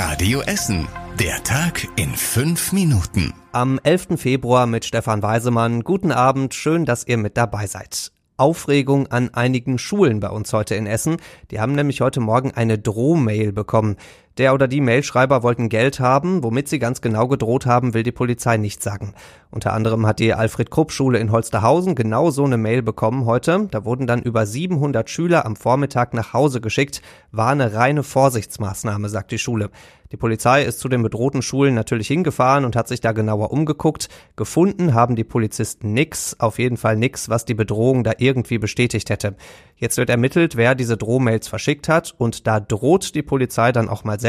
Radio Essen. Der Tag in fünf Minuten. Am 11. Februar mit Stefan Weisemann. Guten Abend, schön, dass ihr mit dabei seid. Aufregung an einigen Schulen bei uns heute in Essen. Die haben nämlich heute Morgen eine Drohmail bekommen. Der oder die Mailschreiber wollten Geld haben, womit sie ganz genau gedroht haben, will die Polizei nicht sagen. Unter anderem hat die Alfred-Krupp-Schule in Holsterhausen genau so eine Mail bekommen heute. Da wurden dann über 700 Schüler am Vormittag nach Hause geschickt. War eine reine Vorsichtsmaßnahme, sagt die Schule. Die Polizei ist zu den bedrohten Schulen natürlich hingefahren und hat sich da genauer umgeguckt. Gefunden haben die Polizisten nix, auf jeden Fall nix, was die Bedrohung da irgendwie bestätigt hätte. Jetzt wird ermittelt, wer diese Drohmails verschickt hat und da droht die Polizei dann auch mal selbst.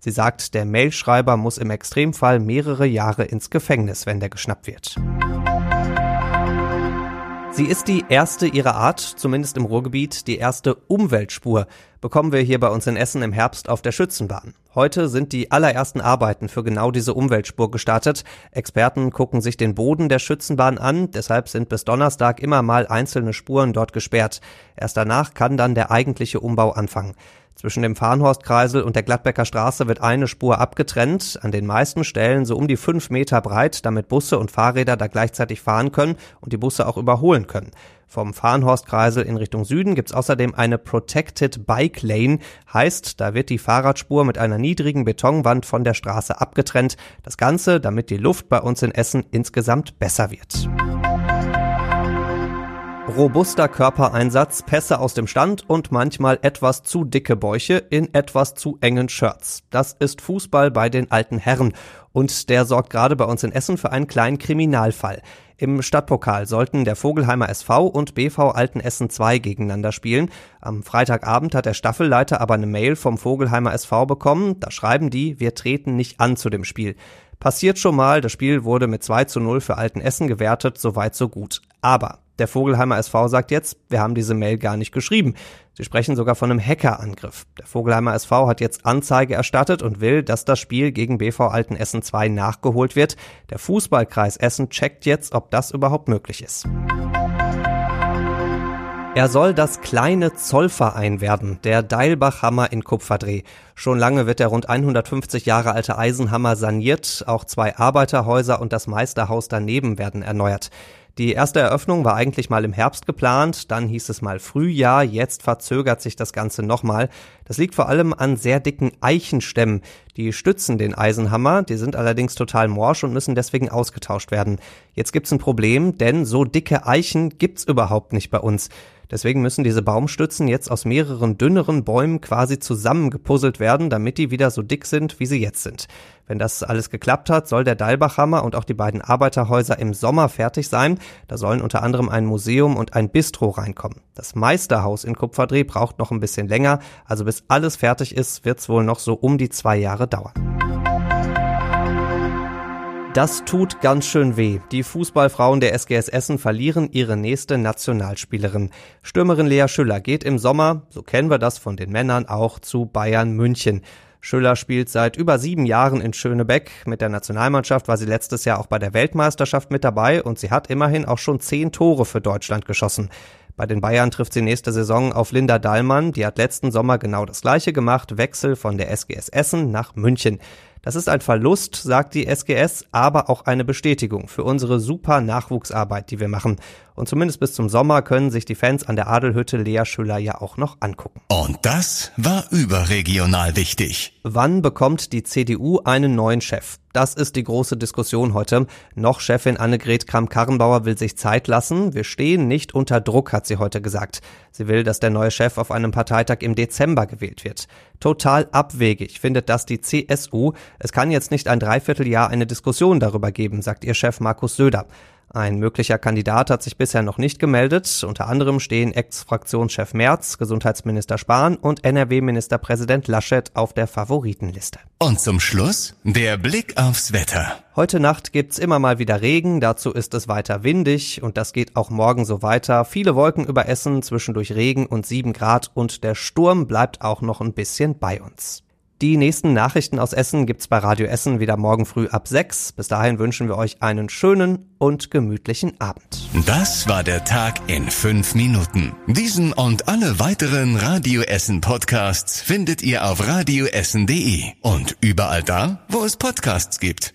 Sie sagt, der Mailschreiber muss im Extremfall mehrere Jahre ins Gefängnis, wenn der geschnappt wird. Sie ist die erste ihrer Art, zumindest im Ruhrgebiet, die erste Umweltspur, bekommen wir hier bei uns in Essen im Herbst auf der Schützenbahn. Heute sind die allerersten Arbeiten für genau diese Umweltspur gestartet. Experten gucken sich den Boden der Schützenbahn an, deshalb sind bis Donnerstag immer mal einzelne Spuren dort gesperrt. Erst danach kann dann der eigentliche Umbau anfangen. Zwischen dem Farnhorstkreisel und der Gladbecker Straße wird eine Spur abgetrennt, an den meisten Stellen so um die fünf Meter breit, damit Busse und Fahrräder da gleichzeitig fahren können und die Busse auch überholen können. Vom Farnhorstkreisel in Richtung Süden gibt's außerdem eine Protected Bike Lane, heißt, da wird die Fahrradspur mit einer niedrigen Betonwand von der Straße abgetrennt. Das Ganze, damit die Luft bei uns in Essen insgesamt besser wird. Robuster Körpereinsatz, Pässe aus dem Stand und manchmal etwas zu dicke Bäuche in etwas zu engen Shirts. Das ist Fußball bei den alten Herren. Und der sorgt gerade bei uns in Essen für einen kleinen Kriminalfall. Im Stadtpokal sollten der Vogelheimer SV und BV Altenessen 2 gegeneinander spielen. Am Freitagabend hat der Staffelleiter aber eine Mail vom Vogelheimer SV bekommen. Da schreiben die, wir treten nicht an zu dem Spiel. Passiert schon mal, das Spiel wurde mit 2 zu 0 für Altenessen gewertet, soweit so gut. Aber der Vogelheimer SV sagt jetzt, wir haben diese Mail gar nicht geschrieben. Sie sprechen sogar von einem Hackerangriff. Der Vogelheimer SV hat jetzt Anzeige erstattet und will, dass das Spiel gegen BV Altenessen 2 nachgeholt wird. Der Fußballkreis Essen checkt jetzt, ob das überhaupt möglich ist. Er soll das kleine Zollverein werden, der Deilbachhammer in Kupferdreh. Schon lange wird der rund 150 Jahre alte Eisenhammer saniert, auch zwei Arbeiterhäuser und das Meisterhaus daneben werden erneuert. Die erste Eröffnung war eigentlich mal im Herbst geplant, dann hieß es mal Frühjahr, jetzt verzögert sich das Ganze nochmal. Das liegt vor allem an sehr dicken Eichenstämmen. Die stützen den Eisenhammer, die sind allerdings total morsch und müssen deswegen ausgetauscht werden. Jetzt gibt's ein Problem, denn so dicke Eichen gibt's überhaupt nicht bei uns. Deswegen müssen diese Baumstützen jetzt aus mehreren dünneren Bäumen quasi zusammengepuzzelt werden, damit die wieder so dick sind, wie sie jetzt sind. Wenn das alles geklappt hat, soll der Dalbachhammer und auch die beiden Arbeiterhäuser im Sommer fertig sein. Da sollen unter anderem ein Museum und ein Bistro reinkommen. Das Meisterhaus in Kupferdreh braucht noch ein bisschen länger, also bis alles fertig ist, wird's wohl noch so um die zwei Jahre dauern. Das tut ganz schön weh. Die Fußballfrauen der SGS Essen verlieren ihre nächste Nationalspielerin. Stürmerin Lea Schüller geht im Sommer, so kennen wir das von den Männern, auch zu Bayern München. Schüller spielt seit über sieben Jahren in Schönebeck. Mit der Nationalmannschaft war sie letztes Jahr auch bei der Weltmeisterschaft mit dabei und sie hat immerhin auch schon zehn Tore für Deutschland geschossen. Bei den Bayern trifft sie nächste Saison auf Linda Dahlmann. Die hat letzten Sommer genau das gleiche gemacht. Wechsel von der SGS Essen nach München. Das ist ein Verlust, sagt die SGS, aber auch eine Bestätigung für unsere super Nachwuchsarbeit, die wir machen. Und zumindest bis zum Sommer können sich die Fans an der Adelhütte Lea Schüller ja auch noch angucken. Und das war überregional wichtig. Wann bekommt die CDU einen neuen Chef? Das ist die große Diskussion heute. Noch Chefin Annegret Kramp-Karrenbauer will sich Zeit lassen. Wir stehen nicht unter Druck, hat sie heute gesagt. Sie will, dass der neue Chef auf einem Parteitag im Dezember gewählt wird. Total abwegig findet das die CSU. Es kann jetzt nicht ein Dreivierteljahr eine Diskussion darüber geben, sagt ihr Chef Markus Söder. Ein möglicher Kandidat hat sich bisher noch nicht gemeldet. Unter anderem stehen Ex-Fraktionschef Merz, Gesundheitsminister Spahn und NRW-Ministerpräsident Laschet auf der Favoritenliste. Und zum Schluss der Blick aufs Wetter. Heute Nacht gibt's immer mal wieder Regen, dazu ist es weiter windig und das geht auch morgen so weiter. Viele Wolken über Essen, zwischendurch Regen und 7 Grad und der Sturm bleibt auch noch ein bisschen bei uns. Die nächsten Nachrichten aus Essen gibt's bei Radio Essen wieder morgen früh ab 6. Bis dahin wünschen wir euch einen schönen und gemütlichen Abend. Das war der Tag in fünf Minuten. Diesen und alle weiteren Radio Essen Podcasts findet ihr auf radioessen.de und überall da, wo es Podcasts gibt.